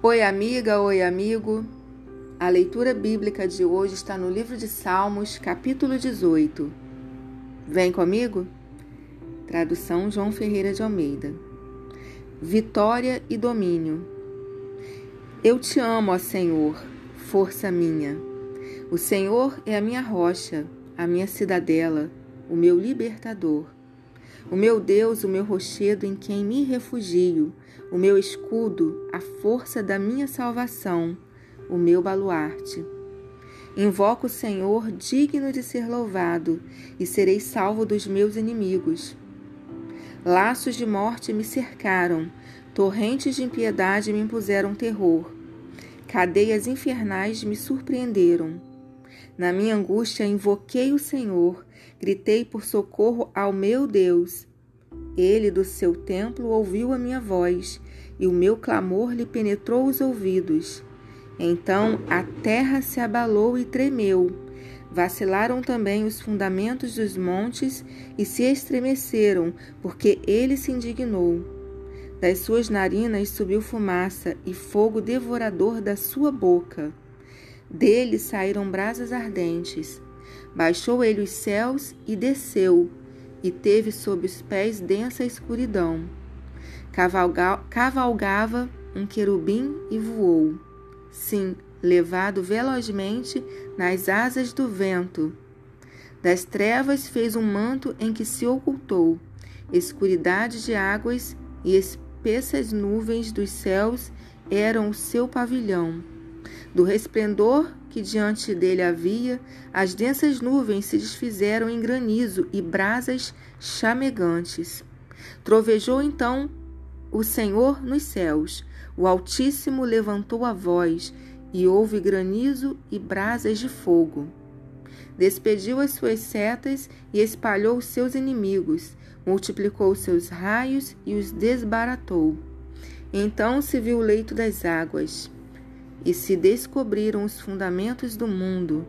Oi, amiga, oi, amigo. A leitura bíblica de hoje está no livro de Salmos, capítulo 18. Vem comigo? Tradução João Ferreira de Almeida. Vitória e domínio. Eu te amo, ó Senhor, força minha. O Senhor é a minha rocha, a minha cidadela, o meu libertador. O meu Deus, o meu rochedo em quem me refugio, o meu escudo, a força da minha salvação, o meu baluarte. Invoco o Senhor digno de ser louvado, e serei salvo dos meus inimigos. Laços de morte me cercaram, torrentes de impiedade me impuseram terror. Cadeias infernais me surpreenderam. Na minha angústia invoquei o Senhor, gritei por socorro ao meu Deus. Ele do seu templo ouviu a minha voz, e o meu clamor lhe penetrou os ouvidos. Então a terra se abalou e tremeu. Vacilaram também os fundamentos dos montes e se estremeceram, porque ele se indignou. Das suas narinas subiu fumaça e fogo devorador da sua boca. Dele saíram brasas ardentes. Baixou ele os céus e desceu, e teve sob os pés densa escuridão. Cavalga cavalgava um querubim e voou. Sim, levado velozmente nas asas do vento. Das trevas fez um manto em que se ocultou. Escuridade de águas e espessas nuvens dos céus eram o seu pavilhão. Do resplendor que diante dele havia, as densas nuvens se desfizeram em granizo e brasas chamegantes. Trovejou então o Senhor nos céus, o Altíssimo levantou a voz, e houve granizo e brasas de fogo. Despediu as suas setas e espalhou os seus inimigos, multiplicou os seus raios e os desbaratou. Então se viu o leito das águas e se descobriram os fundamentos do mundo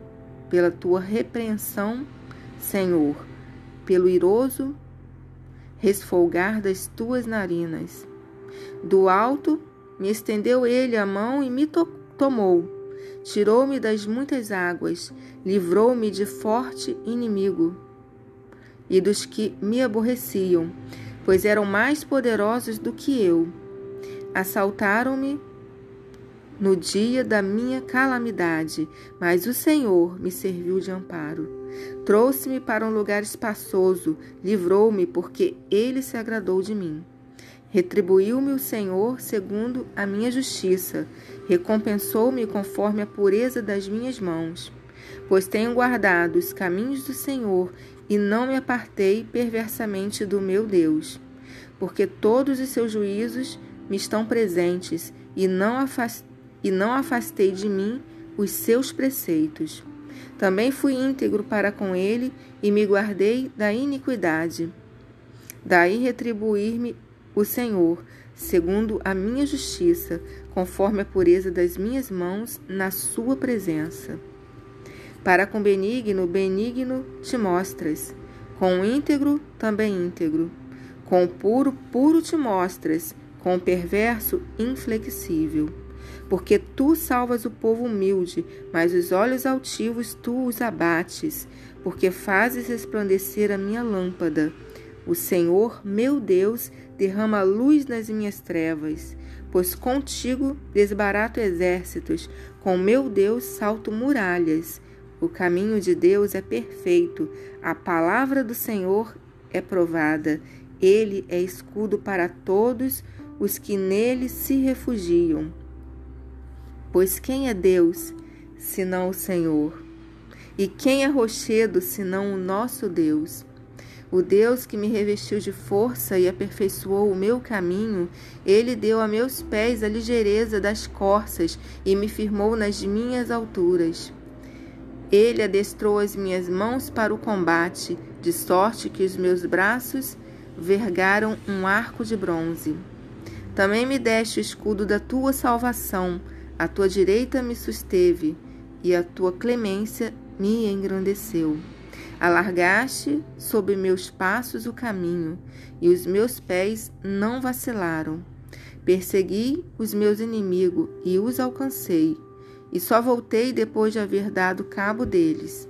pela tua repreensão, Senhor, pelo iroso resfolgar das tuas narinas. Do alto me estendeu ele a mão e me to tomou. Tirou-me das muitas águas, livrou-me de forte inimigo e dos que me aborreciam, pois eram mais poderosos do que eu. Assaltaram-me no dia da minha calamidade, mas o Senhor me serviu de amparo. Trouxe-me para um lugar espaçoso, livrou-me, porque ele se agradou de mim. Retribuiu-me o Senhor segundo a minha justiça, recompensou-me conforme a pureza das minhas mãos. Pois tenho guardado os caminhos do Senhor e não me apartei perversamente do meu Deus. Porque todos os seus juízos me estão presentes e não afastei e não afastei de mim os seus preceitos. Também fui íntegro para com ele e me guardei da iniquidade. Daí retribuir-me o Senhor, segundo a minha justiça, conforme a pureza das minhas mãos na sua presença. Para com benigno, benigno te mostras, com o íntegro, também íntegro, com o puro, puro te mostras, com o perverso, inflexível porque tu salvas o povo humilde, mas os olhos altivos tu os abates, porque fazes resplandecer a minha lâmpada. O Senhor, meu Deus, derrama luz nas minhas trevas, pois contigo desbarato exércitos, com meu Deus salto muralhas. O caminho de Deus é perfeito, a palavra do Senhor é provada. Ele é escudo para todos os que nele se refugiam. Pois quem é Deus, senão o Senhor? E quem é rochedo, senão o nosso Deus? O Deus que me revestiu de força e aperfeiçoou o meu caminho, ele deu a meus pés a ligeireza das corças e me firmou nas minhas alturas. Ele adestrou as minhas mãos para o combate, de sorte que os meus braços vergaram um arco de bronze. Também me deste o escudo da tua salvação, a tua direita me susteve e a tua clemência me engrandeceu. Alargaste sob meus passos o caminho, e os meus pés não vacilaram. Persegui os meus inimigos e os alcancei, e só voltei depois de haver dado cabo deles.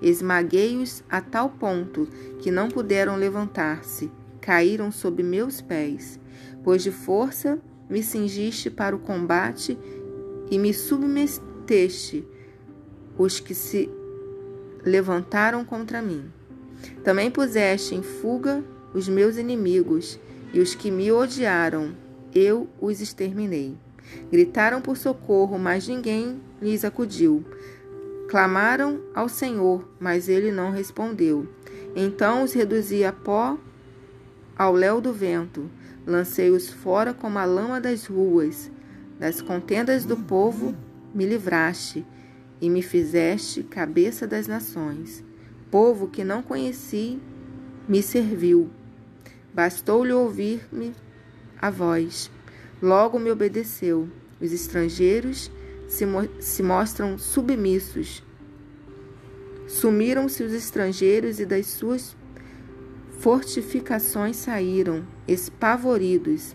Esmaguei-os a tal ponto que não puderam levantar-se, caíram sob meus pés, pois de força me cingiste para o combate e me submeteste os que se levantaram contra mim. Também puseste em fuga os meus inimigos e os que me odiaram, eu os exterminei. Gritaram por socorro, mas ninguém lhes acudiu. Clamaram ao Senhor, mas ele não respondeu. Então os reduzi a pó ao léu do vento, lancei-os fora como a lama das ruas. Das contendas do povo me livraste e me fizeste cabeça das nações. Povo que não conheci me serviu. Bastou-lhe ouvir-me a voz. Logo me obedeceu. Os estrangeiros se, mo se mostram submissos. Sumiram-se os estrangeiros e das suas fortificações saíram, espavoridos.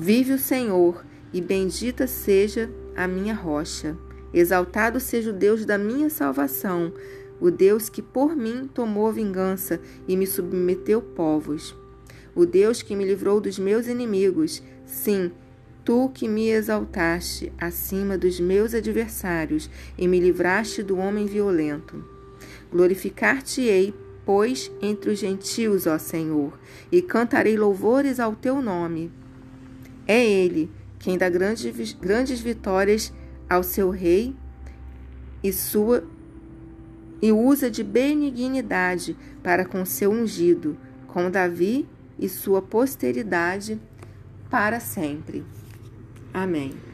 Vive o Senhor, e bendita seja a minha rocha. Exaltado seja o Deus da minha salvação, o Deus que por mim tomou vingança e me submeteu povos. O Deus que me livrou dos meus inimigos, sim, tu que me exaltaste acima dos meus adversários e me livraste do homem violento. Glorificar-te-ei, pois, entre os gentios, ó Senhor, e cantarei louvores ao teu nome. É Ele quem dá grandes, grandes vitórias ao seu rei e sua e usa de benignidade para com seu ungido, com Davi e sua posteridade para sempre. Amém.